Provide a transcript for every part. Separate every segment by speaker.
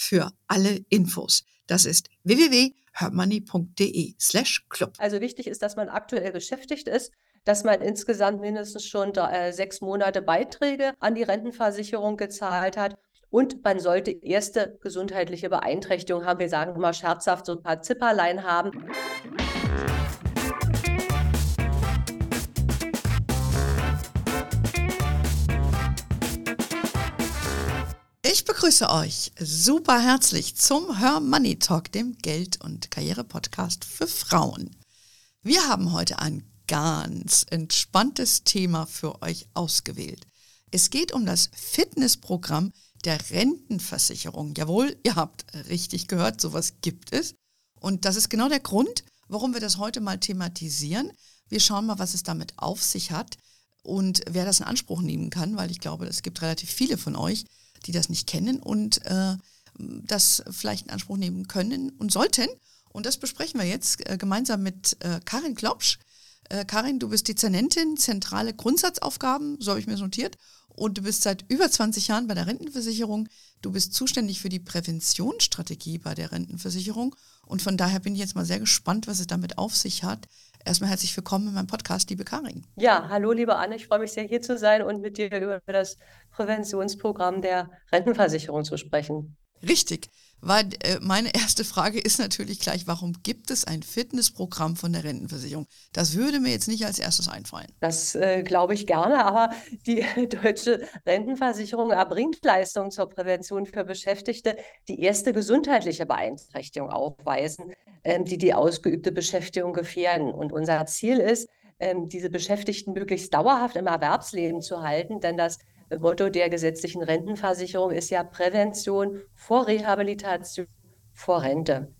Speaker 1: für alle Infos. Das ist www.hermoney.de club.
Speaker 2: Also wichtig ist, dass man aktuell beschäftigt ist, dass man insgesamt mindestens schon äh, sechs Monate Beiträge an die Rentenversicherung gezahlt hat und man sollte erste gesundheitliche Beeinträchtigungen haben. Wir sagen immer scherzhaft so ein paar Zipperlein haben.
Speaker 1: Ich begrüße euch super herzlich zum Her Money Talk, dem Geld- und Karriere-Podcast für Frauen. Wir haben heute ein ganz entspanntes Thema für euch ausgewählt. Es geht um das Fitnessprogramm der Rentenversicherung. Jawohl, ihr habt richtig gehört, sowas gibt es. Und das ist genau der Grund, warum wir das heute mal thematisieren. Wir schauen mal, was es damit auf sich hat und wer das in Anspruch nehmen kann, weil ich glaube, es gibt relativ viele von euch, die das nicht kennen und äh, das vielleicht in Anspruch nehmen können und sollten. Und das besprechen wir jetzt äh, gemeinsam mit äh, Karin Klopsch. Äh, Karin, du bist Dezernentin, zentrale Grundsatzaufgaben, so habe ich mir das notiert. Und du bist seit über 20 Jahren bei der Rentenversicherung. Du bist zuständig für die Präventionsstrategie bei der Rentenversicherung. Und von daher bin ich jetzt mal sehr gespannt, was es damit auf sich hat. Erstmal herzlich willkommen in meinem Podcast, liebe Karin.
Speaker 2: Ja, hallo, liebe Anne. Ich freue mich sehr, hier zu sein und mit dir über das Präventionsprogramm der Rentenversicherung zu sprechen.
Speaker 1: Richtig, weil äh, meine erste Frage ist natürlich gleich, warum gibt es ein Fitnessprogramm von der Rentenversicherung? Das würde mir jetzt nicht als erstes einfallen.
Speaker 2: Das äh, glaube ich gerne, aber die deutsche Rentenversicherung erbringt Leistungen zur Prävention für Beschäftigte, die erste gesundheitliche Beeinträchtigung aufweisen, ähm, die die ausgeübte Beschäftigung gefährden. Und unser Ziel ist, ähm, diese Beschäftigten möglichst dauerhaft im Erwerbsleben zu halten, denn das Motto der gesetzlichen Rentenversicherung ist ja Prävention vor Rehabilitation vor Rente.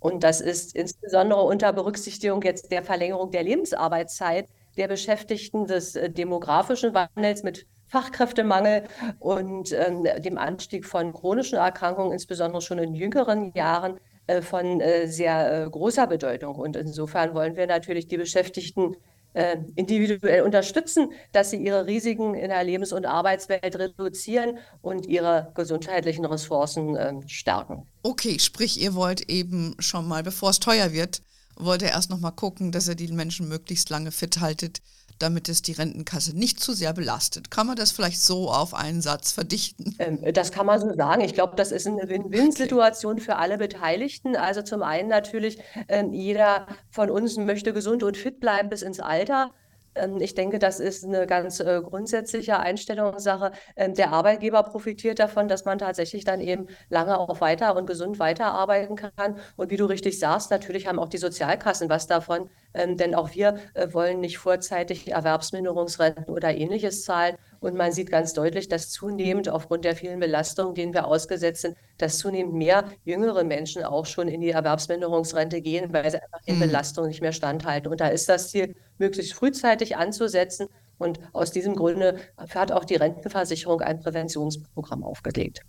Speaker 2: Und das ist insbesondere unter Berücksichtigung jetzt der Verlängerung der Lebensarbeitszeit der Beschäftigten, des äh, demografischen Wandels mit Fachkräftemangel und ähm, dem Anstieg von chronischen Erkrankungen, insbesondere schon in jüngeren Jahren, äh, von äh, sehr äh, großer Bedeutung. Und insofern wollen wir natürlich die Beschäftigten äh, individuell unterstützen, dass sie ihre Risiken in der Lebens- und Arbeitswelt reduzieren und ihre gesundheitlichen Ressourcen äh, stärken.
Speaker 1: Okay, sprich, ihr wollt eben schon mal, bevor es teuer wird, wollt ihr erst noch mal gucken, dass ihr die Menschen möglichst lange fit haltet, damit es die Rentenkasse nicht zu sehr belastet. Kann man das vielleicht so auf einen Satz verdichten?
Speaker 2: Ähm, das kann man so sagen. Ich glaube, das ist eine Win-Win-Situation für alle Beteiligten. Also zum einen natürlich, ähm, jeder von uns möchte gesund und fit bleiben bis ins Alter. Ähm, ich denke, das ist eine ganz äh, grundsätzliche Einstellungssache. Ähm, der Arbeitgeber profitiert davon, dass man tatsächlich dann eben lange auch weiter und gesund weiterarbeiten kann. Und wie du richtig sagst, natürlich haben auch die Sozialkassen was davon, ähm, denn auch wir äh, wollen nicht vorzeitig Erwerbsminderungsrenten oder ähnliches zahlen. Und man sieht ganz deutlich, dass zunehmend aufgrund der vielen Belastungen, denen wir ausgesetzt sind, dass zunehmend mehr jüngere Menschen auch schon in die Erwerbsminderungsrente gehen, weil sie einfach den mhm. Belastungen nicht mehr standhalten. Und da ist das Ziel, möglichst frühzeitig anzusetzen. Und aus diesem Grunde hat auch die Rentenversicherung ein Präventionsprogramm aufgelegt.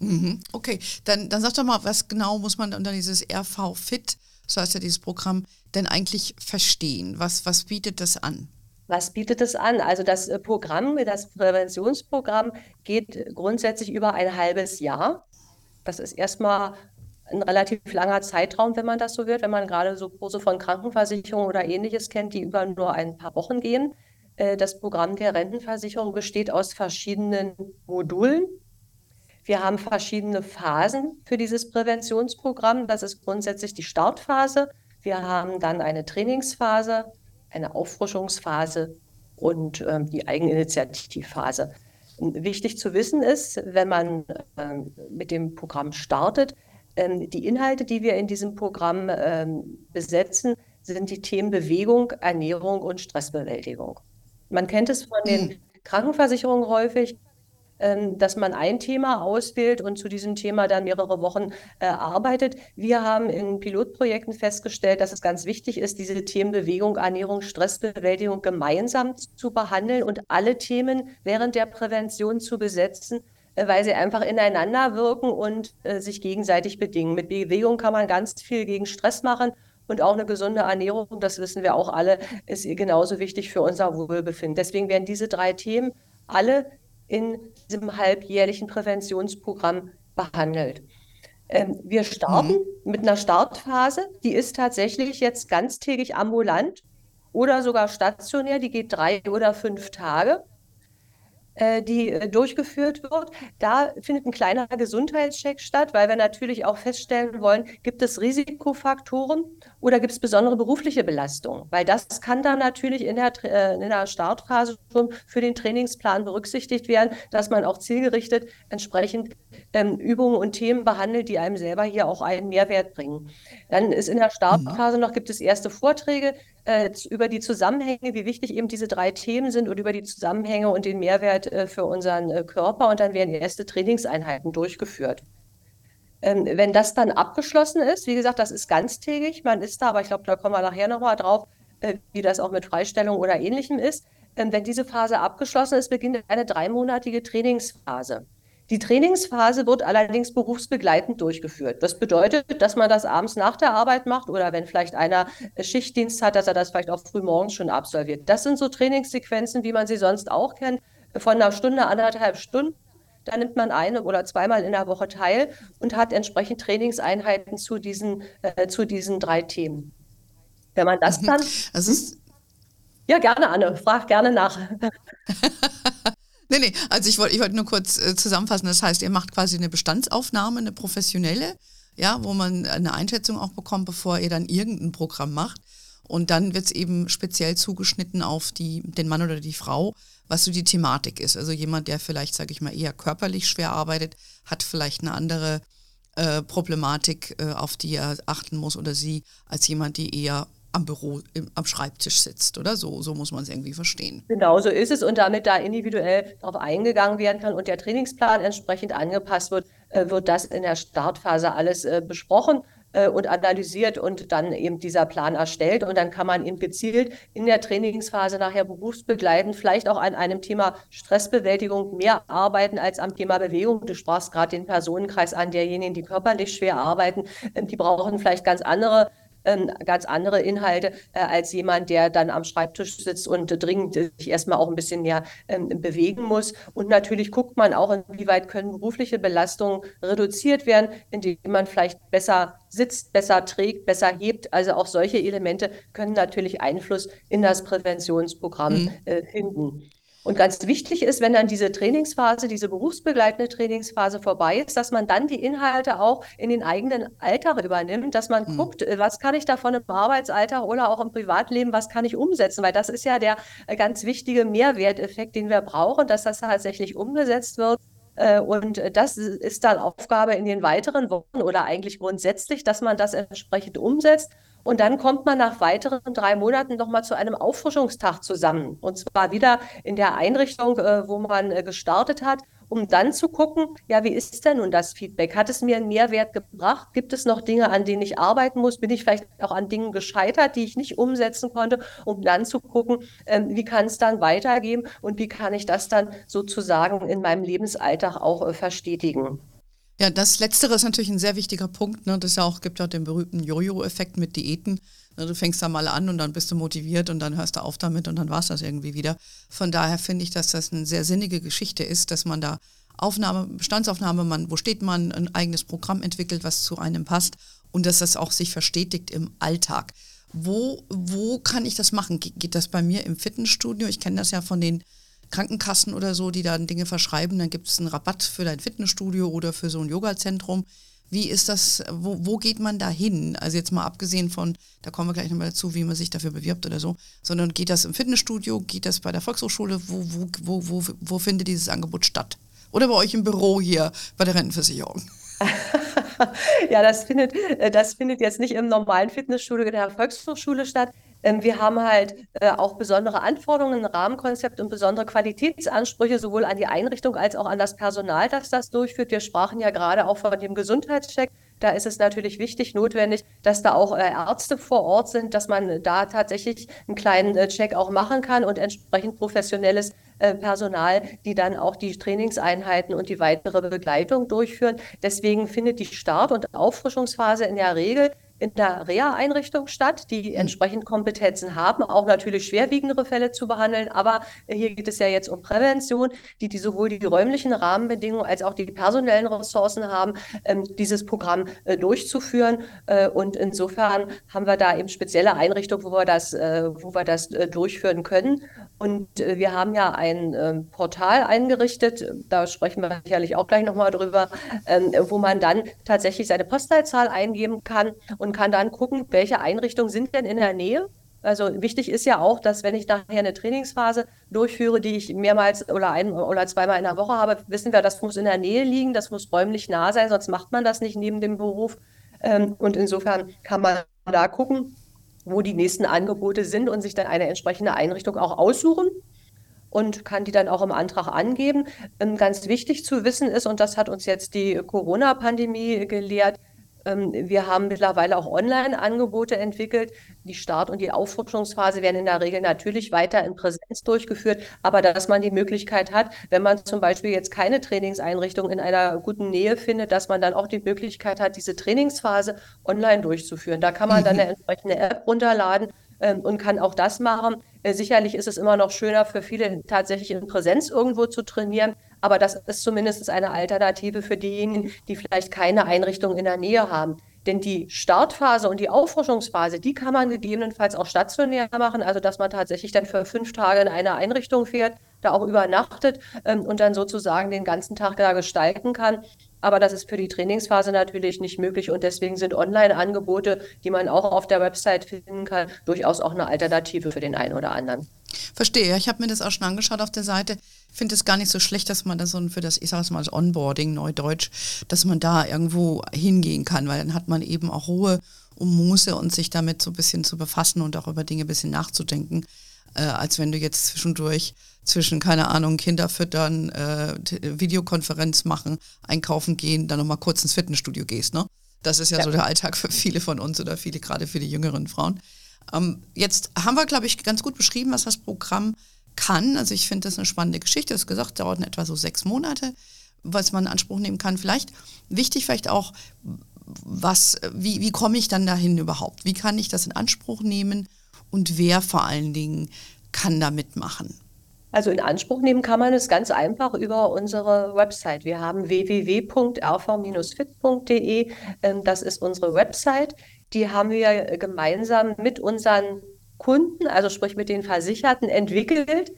Speaker 1: Mhm. Okay, dann, dann sag doch mal, was genau muss man unter dieses RV-Fit, so heißt ja dieses Programm, denn eigentlich verstehen? Was, was bietet das an?
Speaker 2: Was bietet es an? Also das äh, Programm, das Präventionsprogramm geht grundsätzlich über ein halbes Jahr. Das ist erstmal ein relativ langer Zeitraum, wenn man das so wird, wenn man gerade so Kurse von Krankenversicherung oder ähnliches kennt, die über nur ein paar Wochen gehen. Äh, das Programm der Rentenversicherung besteht aus verschiedenen Modulen. Wir haben verschiedene Phasen für dieses Präventionsprogramm. Das ist grundsätzlich die Startphase. Wir haben dann eine Trainingsphase, eine Auffrischungsphase und ähm, die Eigeninitiativphase. Wichtig zu wissen ist, wenn man ähm, mit dem Programm startet, ähm, die Inhalte, die wir in diesem Programm ähm, besetzen, sind die Themen Bewegung, Ernährung und Stressbewältigung. Man kennt es von den. Krankenversicherungen häufig, ähm, dass man ein Thema auswählt und zu diesem Thema dann mehrere Wochen äh, arbeitet. Wir haben in Pilotprojekten festgestellt, dass es ganz wichtig ist, diese Themen Bewegung, Ernährung, Stressbewältigung gemeinsam zu behandeln und alle Themen während der Prävention zu besetzen weil sie einfach ineinander wirken und äh, sich gegenseitig bedingen. Mit Bewegung kann man ganz viel gegen Stress machen und auch eine gesunde Ernährung, das wissen wir auch alle, ist genauso wichtig für unser Wohlbefinden. Deswegen werden diese drei Themen alle in diesem halbjährlichen Präventionsprogramm behandelt. Ähm, wir starten mhm. mit einer Startphase, die ist tatsächlich jetzt ganztägig ambulant oder sogar stationär, die geht drei oder fünf Tage. Äh, die äh, durchgeführt wird. Da findet ein kleiner Gesundheitscheck statt, weil wir natürlich auch feststellen wollen, gibt es Risikofaktoren oder gibt es besondere berufliche Belastungen? Weil das kann dann natürlich in der, äh, in der Startphase schon für den Trainingsplan berücksichtigt werden, dass man auch zielgerichtet entsprechend ähm, Übungen und Themen behandelt, die einem selber hier auch einen Mehrwert bringen. Dann ist in der Startphase noch, gibt es erste Vorträge, über die Zusammenhänge, wie wichtig eben diese drei Themen sind und über die Zusammenhänge und den Mehrwert äh, für unseren äh, Körper. Und dann werden erste Trainingseinheiten durchgeführt. Ähm, wenn das dann abgeschlossen ist, wie gesagt, das ist ganztägig, man ist da, aber ich glaube, da kommen wir nachher nochmal drauf, äh, wie das auch mit Freistellung oder ähnlichem ist. Ähm, wenn diese Phase abgeschlossen ist, beginnt eine dreimonatige Trainingsphase. Die Trainingsphase wird allerdings berufsbegleitend durchgeführt. Das bedeutet, dass man das abends nach der Arbeit macht oder wenn vielleicht einer Schichtdienst hat, dass er das vielleicht auch früh morgens schon absolviert. Das sind so Trainingssequenzen, wie man sie sonst auch kennt, von einer Stunde, anderthalb Stunden. Da nimmt man eine oder zweimal in der Woche teil und hat entsprechend Trainingseinheiten zu diesen, äh, zu diesen drei Themen. Wenn man das mhm. dann. Also hm? ja, gerne, Anne. Frag gerne nach.
Speaker 1: Nee, nee, also ich wollte ich wollt nur kurz äh, zusammenfassen. Das heißt, ihr macht quasi eine Bestandsaufnahme, eine professionelle, ja, wo man eine Einschätzung auch bekommt, bevor ihr dann irgendein Programm macht. Und dann wird es eben speziell zugeschnitten auf die, den Mann oder die Frau, was so die Thematik ist. Also jemand, der vielleicht, sage ich mal, eher körperlich schwer arbeitet, hat vielleicht eine andere äh, Problematik, äh, auf die er achten muss oder sie, als jemand, die eher am Büro, im, am Schreibtisch sitzt, oder? So, so muss man es irgendwie verstehen.
Speaker 2: Genau, so ist es. Und damit da individuell darauf eingegangen werden kann und der Trainingsplan entsprechend angepasst wird, äh, wird das in der Startphase alles äh, besprochen äh, und analysiert und dann eben dieser Plan erstellt. Und dann kann man eben gezielt in der Trainingsphase nachher berufsbegleitend vielleicht auch an einem Thema Stressbewältigung mehr arbeiten als am Thema Bewegung. Du sprachst gerade den Personenkreis an, derjenigen, die körperlich schwer arbeiten. Ähm, die brauchen vielleicht ganz andere ähm, ganz andere Inhalte äh, als jemand, der dann am Schreibtisch sitzt und äh, dringend sich erstmal auch ein bisschen mehr ähm, bewegen muss. Und natürlich guckt man auch, inwieweit können berufliche Belastungen reduziert werden, indem man vielleicht besser sitzt, besser trägt, besser hebt. Also auch solche Elemente können natürlich Einfluss in das Präventionsprogramm mhm. äh, finden. Und ganz wichtig ist, wenn dann diese Trainingsphase, diese berufsbegleitende Trainingsphase vorbei ist, dass man dann die Inhalte auch in den eigenen Alltag übernimmt, dass man mhm. guckt, äh, was kann ich davon im Arbeitsalltag oder auch im Privatleben, was kann ich umsetzen, weil das ist ja der äh, ganz wichtige Mehrwerteffekt, den wir brauchen, dass das tatsächlich umgesetzt wird. Äh, und das ist dann Aufgabe in den weiteren Wochen oder eigentlich grundsätzlich, dass man das entsprechend umsetzt. Und dann kommt man nach weiteren drei Monaten nochmal zu einem Auffrischungstag zusammen. Und zwar wieder in der Einrichtung, äh, wo man äh, gestartet hat, um dann zu gucken, ja, wie ist denn nun das Feedback? Hat es mir einen Mehrwert gebracht? Gibt es noch Dinge, an denen ich arbeiten muss? Bin ich vielleicht auch an Dingen gescheitert, die ich nicht umsetzen konnte? Um dann zu gucken, ähm, wie kann es dann weitergehen und wie kann ich das dann sozusagen in meinem Lebensalltag auch äh, verstetigen?
Speaker 1: Ja, das Letztere ist natürlich ein sehr wichtiger Punkt. Ne? Das ja auch, gibt ja auch den berühmten Jojo-Effekt mit Diäten. Ne? Du fängst da mal an und dann bist du motiviert und dann hörst du auf damit und dann war es das irgendwie wieder. Von daher finde ich, dass das eine sehr sinnige Geschichte ist, dass man da Aufnahme, Bestandsaufnahme, man, wo steht man, ein eigenes Programm entwickelt, was zu einem passt und dass das auch sich verstetigt im Alltag. Wo, wo kann ich das machen? Geht das bei mir im Fitnessstudio? Ich kenne das ja von den Krankenkassen oder so, die dann Dinge verschreiben, dann gibt es einen Rabatt für dein Fitnessstudio oder für so ein Yoga-Zentrum. Wie ist das, wo, wo geht man da hin? Also jetzt mal abgesehen von, da kommen wir gleich nochmal dazu, wie man sich dafür bewirbt oder so, sondern geht das im Fitnessstudio, geht das bei der Volkshochschule, wo, wo, wo, wo, wo findet dieses Angebot statt? Oder bei euch im Büro hier bei der Rentenversicherung?
Speaker 2: ja, das findet, das findet jetzt nicht im normalen Fitnessstudio der Volkshochschule statt. Ähm, wir haben halt äh, auch besondere Anforderungen, ein Rahmenkonzept und besondere Qualitätsansprüche sowohl an die Einrichtung als auch an das Personal, das das durchführt. Wir sprachen ja gerade auch von dem Gesundheitscheck. Da ist es natürlich wichtig, notwendig, dass da auch äh, Ärzte vor Ort sind, dass man da tatsächlich einen kleinen äh, Check auch machen kann und entsprechend professionelles Personal, die dann auch die Trainingseinheiten und die weitere Begleitung durchführen. Deswegen findet die Start- und Auffrischungsphase in der Regel in der Reha-Einrichtung statt, die hm. entsprechend Kompetenzen haben, auch natürlich schwerwiegendere Fälle zu behandeln. Aber hier geht es ja jetzt um Prävention, die, die sowohl die räumlichen Rahmenbedingungen als auch die personellen Ressourcen haben, ähm, dieses Programm äh, durchzuführen. Äh, und insofern haben wir da eben spezielle Einrichtungen, wo wir das, äh, wo wir das äh, durchführen können. Und äh, wir haben ja ein ähm, Portal eingerichtet, da sprechen wir sicherlich auch gleich nochmal drüber, ähm, wo man dann tatsächlich seine Postleitzahl eingeben kann und kann dann gucken, welche Einrichtungen sind denn in der Nähe. Also wichtig ist ja auch, dass wenn ich nachher eine Trainingsphase durchführe, die ich mehrmals oder ein oder zweimal in der Woche habe, wissen wir, das muss in der Nähe liegen, das muss räumlich nah sein, sonst macht man das nicht neben dem Beruf. Ähm, und insofern kann man da gucken, wo die nächsten Angebote sind und sich dann eine entsprechende Einrichtung auch aussuchen und kann die dann auch im Antrag angeben. Ähm, ganz wichtig zu wissen ist, und das hat uns jetzt die Corona-Pandemie gelehrt, wir haben mittlerweile auch Online-Angebote entwickelt. Die Start- und die Auffrischungsphase werden in der Regel natürlich weiter in Präsenz durchgeführt, aber dass man die Möglichkeit hat, wenn man zum Beispiel jetzt keine Trainingseinrichtung in einer guten Nähe findet, dass man dann auch die Möglichkeit hat, diese Trainingsphase online durchzuführen. Da kann man dann eine entsprechende App runterladen ähm, und kann auch das machen. Äh, sicherlich ist es immer noch schöner für viele tatsächlich in Präsenz irgendwo zu trainieren, aber das ist zumindest eine Alternative für diejenigen, die vielleicht keine Einrichtung in der Nähe haben. Denn die Startphase und die Auffrischungsphase, die kann man gegebenenfalls auch stationär machen, also dass man tatsächlich dann für fünf Tage in eine Einrichtung fährt, da auch übernachtet ähm, und dann sozusagen den ganzen Tag da gestalten kann. Aber das ist für die Trainingsphase natürlich nicht möglich und deswegen sind Online-Angebote, die man auch auf der Website finden kann, durchaus auch eine Alternative für den einen oder anderen.
Speaker 1: Verstehe, ich habe mir das auch schon angeschaut auf der Seite. Ich finde es gar nicht so schlecht, dass man da so für das, ich sage es mal, das Onboarding, Neudeutsch, dass man da irgendwo hingehen kann, weil dann hat man eben auch Ruhe um Muße und sich damit so ein bisschen zu befassen und auch über Dinge ein bisschen nachzudenken, äh, als wenn du jetzt zwischendurch zwischen, keine Ahnung, Kinder füttern, äh, Videokonferenz machen, einkaufen gehen, dann nochmal kurz ins Fitnessstudio gehst, ne? Das ist ja, ja, so der Alltag für viele von uns oder viele, gerade für die jüngeren Frauen. Ähm, jetzt haben wir, glaube ich, ganz gut beschrieben, was das Programm kann. Also ich finde das eine spannende Geschichte. Das gesagt, dauert in etwa so sechs Monate, was man in Anspruch nehmen kann. Vielleicht wichtig, vielleicht auch, was, wie, wie komme ich dann dahin überhaupt? Wie kann ich das in Anspruch nehmen und wer vor allen Dingen kann da mitmachen?
Speaker 2: Also in Anspruch nehmen kann man es ganz einfach über unsere Website. Wir haben www.rv-fit.de. Ähm, das ist unsere Website. Die haben wir gemeinsam mit unseren Kunden, also sprich mit den Versicherten, entwickelt,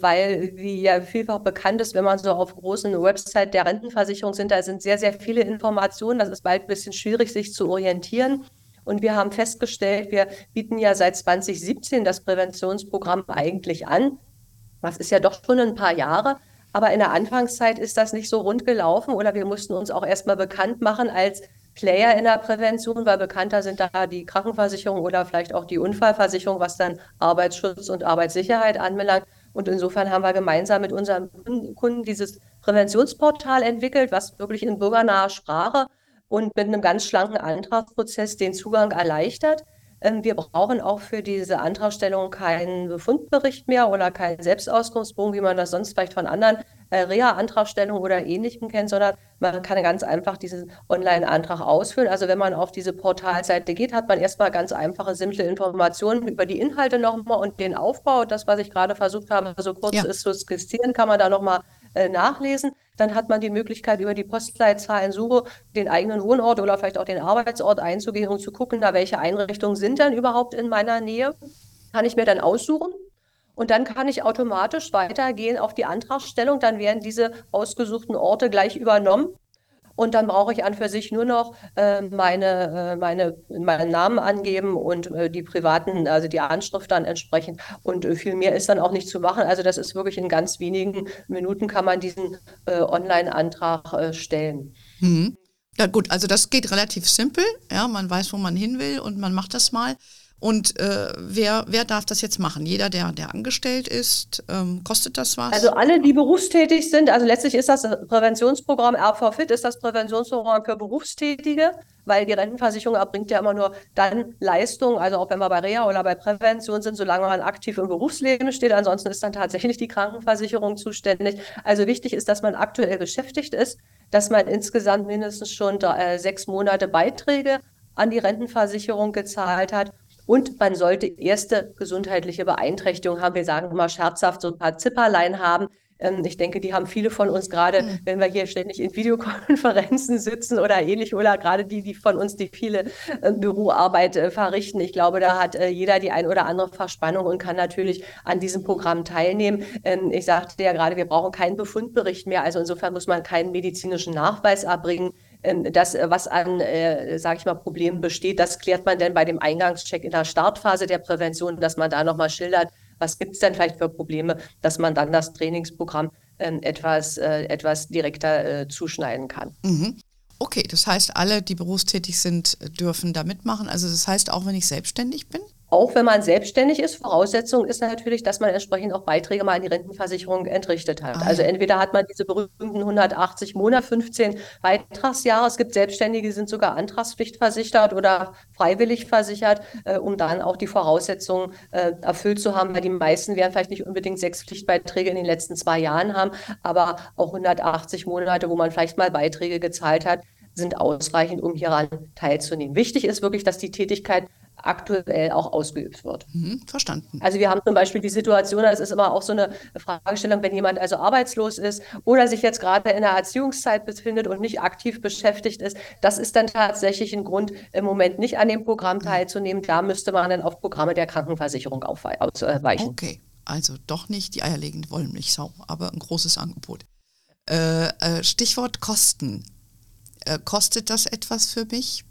Speaker 2: weil, wie ja vielfach bekannt ist, wenn man so auf großen Website der Rentenversicherung sind, da sind sehr, sehr viele Informationen. Das ist bald ein bisschen schwierig, sich zu orientieren. Und wir haben festgestellt, wir bieten ja seit 2017 das Präventionsprogramm eigentlich an. Das ist ja doch schon ein paar Jahre. Aber in der Anfangszeit ist das nicht so rund gelaufen oder wir mussten uns auch erstmal bekannt machen als Player in der Prävention, weil bekannter sind da die Krankenversicherung oder vielleicht auch die Unfallversicherung, was dann Arbeitsschutz und Arbeitssicherheit anbelangt. Und insofern haben wir gemeinsam mit unseren Kunden dieses Präventionsportal entwickelt, was wirklich in bürgernaher Sprache und mit einem ganz schlanken Antragsprozess den Zugang erleichtert. Ähm, wir brauchen auch für diese Antragstellung keinen Befundbericht mehr oder keinen Selbstauskunftsbogen, wie man das sonst vielleicht von anderen äh, Reha-Antragstellungen oder Ähnlichem kennt, sondern man kann ganz einfach diesen Online-Antrag ausfüllen. Also wenn man auf diese Portalseite geht, hat man erstmal ganz einfache, simple Informationen über die Inhalte nochmal und den Aufbau. Das, was ich gerade versucht habe, so kurz ja. ist zu skizzieren, kann man da nochmal äh, nachlesen. Dann hat man die Möglichkeit, über die Postleitzahlensuche den eigenen Wohnort oder vielleicht auch den Arbeitsort einzugehen und zu gucken, da welche Einrichtungen sind denn überhaupt in meiner Nähe. Kann ich mir dann aussuchen. Und dann kann ich automatisch weitergehen auf die Antragstellung. Dann werden diese ausgesuchten Orte gleich übernommen. Und dann brauche ich an für sich nur noch äh, meine, äh, meine, meinen Namen angeben und äh, die privaten, also die Anschrift dann entsprechend. Und äh, viel mehr ist dann auch nicht zu machen. Also das ist wirklich in ganz wenigen Minuten kann man diesen äh, Online-Antrag stellen.
Speaker 1: Mhm. Ja gut, also das geht relativ simpel. Ja, man weiß, wo man hin will und man macht das mal. Und äh, wer, wer darf das jetzt machen? Jeder, der, der angestellt ist, ähm, kostet das was?
Speaker 2: Also alle, die berufstätig sind, also letztlich ist das Präventionsprogramm RV Fit, ist das Präventionsprogramm für Berufstätige, weil die Rentenversicherung erbringt ja immer nur dann Leistung, also auch wenn wir bei Reha oder bei Prävention sind, solange man aktiv im Berufsleben steht. Ansonsten ist dann tatsächlich die Krankenversicherung zuständig. Also wichtig ist, dass man aktuell beschäftigt ist, dass man insgesamt mindestens schon drei, äh, sechs Monate Beiträge an die Rentenversicherung gezahlt hat und man sollte erste gesundheitliche Beeinträchtigungen haben. Wir sagen immer scherzhaft so ein paar Zipperlein haben. Ähm, ich denke, die haben viele von uns gerade, mhm. wenn wir hier ständig in Videokonferenzen sitzen oder ähnlich, oder gerade die, die von uns, die viele äh, Büroarbeit äh, verrichten. Ich glaube, da hat äh, jeder die ein oder andere Verspannung und kann natürlich an diesem Programm teilnehmen. Ähm, ich sagte ja gerade, wir brauchen keinen Befundbericht mehr. Also insofern muss man keinen medizinischen Nachweis erbringen. Ähm, das, äh, was an, äh, sage ich mal, Problemen besteht, das klärt man denn bei dem Eingangscheck in der Startphase der Prävention, dass man da nochmal schildert, was gibt es denn vielleicht für Probleme, dass man dann das Trainingsprogramm äh, etwas, äh, etwas direkter äh, zuschneiden kann.
Speaker 1: Mhm. Okay, das heißt, alle, die berufstätig sind, dürfen da mitmachen. Also das heißt, auch wenn ich selbstständig bin?
Speaker 2: Auch wenn man selbstständig ist, Voraussetzung ist natürlich, dass man entsprechend auch Beiträge mal an die Rentenversicherung entrichtet hat. Ah, also entweder hat man diese berühmten 180 Monate, 15 Beitragsjahre. Es gibt Selbstständige, die sind sogar antragspflichtversichert oder freiwillig versichert, äh, um dann auch die Voraussetzungen äh, erfüllt zu haben, weil die meisten werden vielleicht nicht unbedingt sechs Pflichtbeiträge in den letzten zwei Jahren haben, aber auch 180 Monate, wo man vielleicht mal Beiträge gezahlt hat, sind ausreichend, um hieran teilzunehmen. Wichtig ist wirklich, dass die Tätigkeit aktuell auch ausgeübt wird.
Speaker 1: Mhm, verstanden.
Speaker 2: Also wir haben zum Beispiel die Situation, das ist immer auch so eine Fragestellung, wenn jemand also arbeitslos ist oder sich jetzt gerade in der Erziehungszeit befindet und nicht aktiv beschäftigt ist, das ist dann tatsächlich ein Grund, im Moment nicht an dem Programm teilzunehmen. Da müsste man dann auf Programme der Krankenversicherung ausweichen.
Speaker 1: Okay, also doch nicht die eierlegende Wollmilchsau, aber ein großes Angebot. Äh, äh, Stichwort Kosten. Äh, kostet das etwas für mich?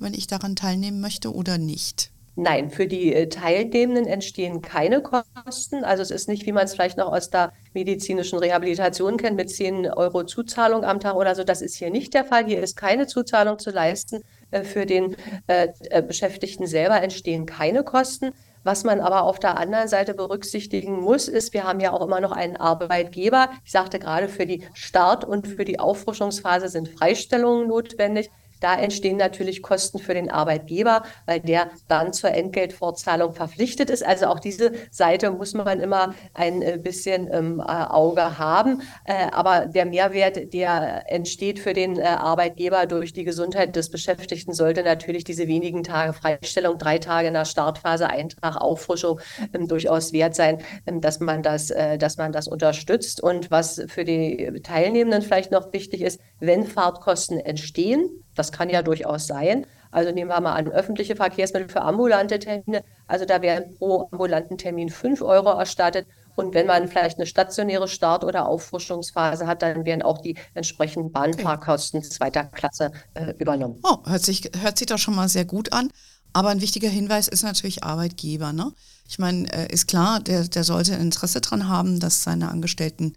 Speaker 1: Wenn ich daran teilnehmen möchte oder nicht?
Speaker 2: Nein, für die äh, Teilnehmenden entstehen keine Kosten. Also es ist nicht, wie man es vielleicht noch aus der medizinischen Rehabilitation kennt, mit 10 Euro Zuzahlung am Tag oder so. Das ist hier nicht der Fall. Hier ist keine Zuzahlung zu leisten. Äh, für den äh, Beschäftigten selber entstehen keine Kosten. Was man aber auf der anderen Seite berücksichtigen muss, ist, wir haben ja auch immer noch einen Arbeitgeber. Ich sagte gerade, für die Start- und für die Auffrischungsphase sind Freistellungen notwendig. Da entstehen natürlich Kosten für den Arbeitgeber, weil der dann zur Entgeltfortzahlung verpflichtet ist. Also auch diese Seite muss man immer ein äh, bisschen im äh, Auge haben. Äh, aber der Mehrwert, der entsteht für den Arbeitgeber durch die Gesundheit des Beschäftigten, sollte natürlich diese wenigen Tage Freistellung, drei Tage in der Startphase, Eintrag, Auffrischung ähm, durchaus wert sein, ähm, dass man das, dass man das unterstützt. Und was für die Teilnehmenden vielleicht noch wichtig ist, wenn Fahrtkosten entstehen, das kann ja durchaus sein. Also nehmen wir mal an, öffentliche Verkehrsmittel für ambulante Termine. Also da werden pro ambulanten Termin 5 Euro erstattet. Und wenn man vielleicht eine stationäre Start- oder Auffrischungsphase hat, dann werden auch die entsprechenden Bahnfahrkosten zweiter Klasse äh, übernommen.
Speaker 1: Oh, hört sich, hört sich doch schon mal sehr gut an. Aber ein wichtiger Hinweis ist natürlich Arbeitgeber. Ne? Ich meine, äh, ist klar, der, der sollte Interesse daran haben, dass seine Angestellten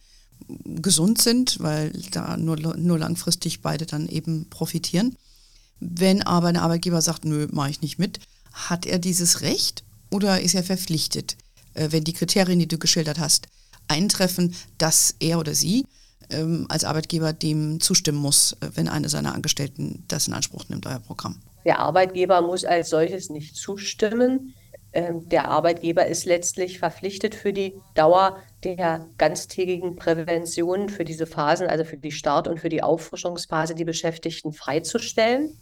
Speaker 1: gesund sind, weil da nur, nur langfristig beide dann eben profitieren. Wenn aber ein Arbeitgeber sagt, nö, mache ich nicht mit, hat er dieses Recht oder ist er verpflichtet, äh, wenn die Kriterien, die du geschildert hast, eintreffen, dass er oder sie ähm, als Arbeitgeber dem zustimmen muss, äh, wenn eine seiner Angestellten das in Anspruch nimmt, euer Programm?
Speaker 2: Der Arbeitgeber muss als solches nicht zustimmen. Ähm, der Arbeitgeber ist letztlich verpflichtet für die Dauer der ganztägigen Prävention für diese Phasen, also für die Start- und für die Auffrischungsphase, die Beschäftigten freizustellen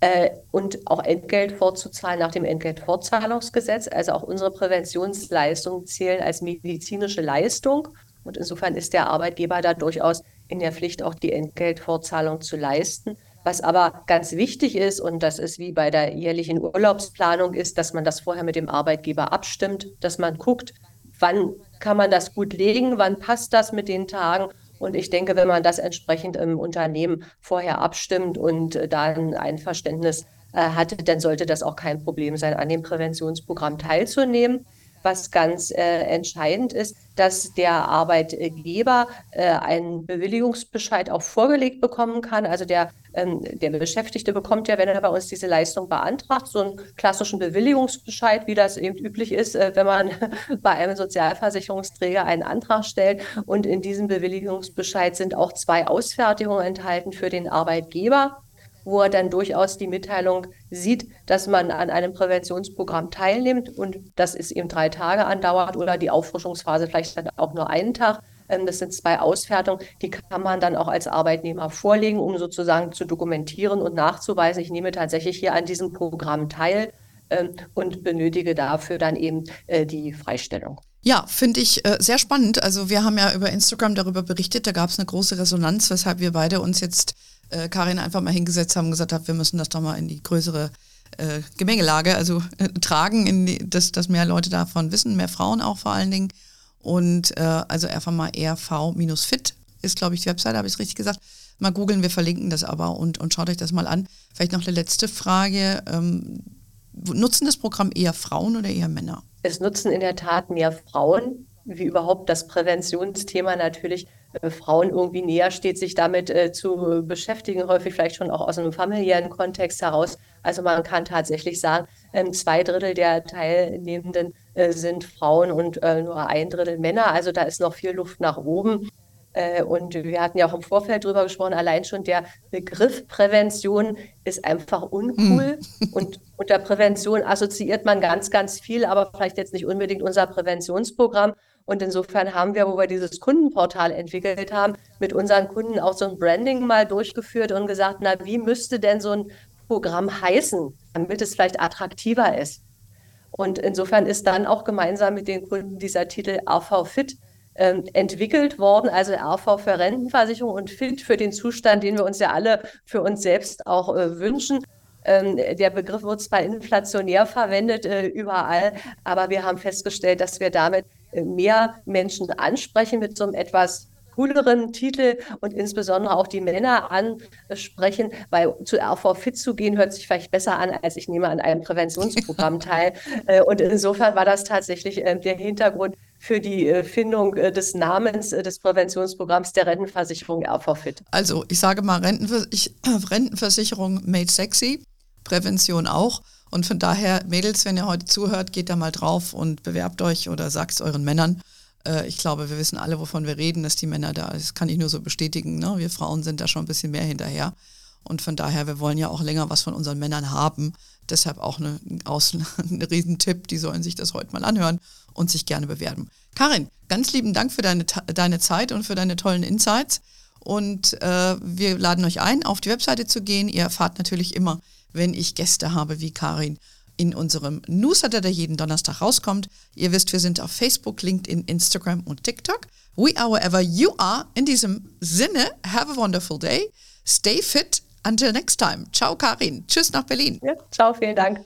Speaker 2: äh, und auch Entgelt vorzuzahlen nach dem Entgeltfortzahlungsgesetz. Also auch unsere Präventionsleistungen zählen als medizinische Leistung. Und insofern ist der Arbeitgeber da durchaus in der Pflicht, auch die Entgeltfortzahlung zu leisten. Was aber ganz wichtig ist, und das ist wie bei der jährlichen Urlaubsplanung, ist, dass man das vorher mit dem Arbeitgeber abstimmt, dass man guckt, wann kann man das gut legen, wann passt das mit den Tagen. Und ich denke, wenn man das entsprechend im Unternehmen vorher abstimmt und äh, da ein Einverständnis äh, hatte, dann sollte das auch kein Problem sein, an dem Präventionsprogramm teilzunehmen. was ganz äh, entscheidend ist, dass der Arbeitgeber äh, einen Bewilligungsbescheid auch vorgelegt bekommen kann. Also der, ähm, der Beschäftigte bekommt ja, wenn er bei uns diese Leistung beantragt, so einen klassischen Bewilligungsbescheid, wie das eben üblich ist, äh, wenn man bei einem Sozialversicherungsträger einen Antrag stellt. Und in diesem Bewilligungsbescheid sind auch zwei Ausfertigungen enthalten für den Arbeitgeber wo er dann durchaus die Mitteilung sieht, dass man an einem Präventionsprogramm teilnimmt und das ist eben drei Tage andauert oder die Auffrischungsphase vielleicht dann auch nur einen Tag. Ähm, das sind zwei Ausfertigungen, die kann man dann auch als Arbeitnehmer vorlegen, um sozusagen zu dokumentieren und nachzuweisen, ich nehme tatsächlich hier an diesem Programm teil ähm, und benötige dafür dann eben äh, die Freistellung.
Speaker 1: Ja, finde ich äh, sehr spannend. Also wir haben ja über Instagram darüber berichtet, da gab es eine große Resonanz, weshalb wir beide uns jetzt äh, Karin einfach mal hingesetzt haben und gesagt haben, wir müssen das doch mal in die größere äh, Gemengelage, also äh, tragen, in die, dass, dass mehr Leute davon wissen, mehr Frauen auch vor allen Dingen. Und äh, also einfach mal rv-fit ist, glaube ich, die Webseite, habe ich es richtig gesagt. Mal googeln, wir verlinken das aber und, und schaut euch das mal an. Vielleicht noch eine letzte Frage. Ähm, nutzen das Programm eher Frauen oder eher Männer?
Speaker 2: Es nutzen in der Tat mehr Frauen, wie überhaupt das Präventionsthema natürlich Frauen irgendwie näher steht, sich damit äh, zu beschäftigen, häufig vielleicht schon auch aus einem familiären Kontext heraus. Also man kann tatsächlich sagen, äh, zwei Drittel der Teilnehmenden äh, sind Frauen und äh, nur ein Drittel Männer. Also da ist noch viel Luft nach oben. Äh, und wir hatten ja auch im Vorfeld drüber gesprochen, allein schon der Begriff Prävention ist einfach uncool. Mhm. Und unter Prävention assoziiert man ganz, ganz viel, aber vielleicht jetzt nicht unbedingt unser Präventionsprogramm. Und insofern haben wir, wo wir dieses Kundenportal entwickelt haben, mit unseren Kunden auch so ein Branding mal durchgeführt und gesagt, na, wie müsste denn so ein Programm heißen, damit es vielleicht attraktiver ist? Und insofern ist dann auch gemeinsam mit den Kunden dieser Titel AV Fit äh, entwickelt worden, also RV für Rentenversicherung und Fit für den Zustand, den wir uns ja alle für uns selbst auch äh, wünschen. Ähm, der Begriff wird zwar inflationär verwendet äh, überall, aber wir haben festgestellt, dass wir damit mehr Menschen ansprechen mit so einem etwas cooleren Titel und insbesondere auch die Männer ansprechen, weil zu RV Fit zu gehen hört sich vielleicht besser an, als ich nehme an einem Präventionsprogramm teil. Äh, und insofern war das tatsächlich äh, der Hintergrund für die Findung des Namens des Präventionsprogramms der Rentenversicherung RV Fit.
Speaker 1: Also ich sage mal Rentenversicherung made sexy, Prävention auch. Und von daher, Mädels, wenn ihr heute zuhört, geht da mal drauf und bewerbt euch oder sagt es euren Männern. Äh, ich glaube, wir wissen alle, wovon wir reden, dass die Männer da, das kann ich nur so bestätigen, ne? wir Frauen sind da schon ein bisschen mehr hinterher. Und von daher, wir wollen ja auch länger was von unseren Männern haben. Deshalb auch ein Riesentipp, die sollen sich das heute mal anhören und sich gerne bewerben. Karin, ganz lieben Dank für deine, deine Zeit und für deine tollen Insights. Und äh, wir laden euch ein, auf die Webseite zu gehen. Ihr erfahrt natürlich immer, wenn ich Gäste habe wie Karin in unserem Newsletter, der jeden Donnerstag rauskommt. Ihr wisst, wir sind auf Facebook, LinkedIn, Instagram und TikTok. We are wherever you are. In diesem Sinne, have a wonderful day. Stay fit. Until next time. Ciao, Karin. Tschüss nach Berlin.
Speaker 2: Ja, ciao, vielen Dank.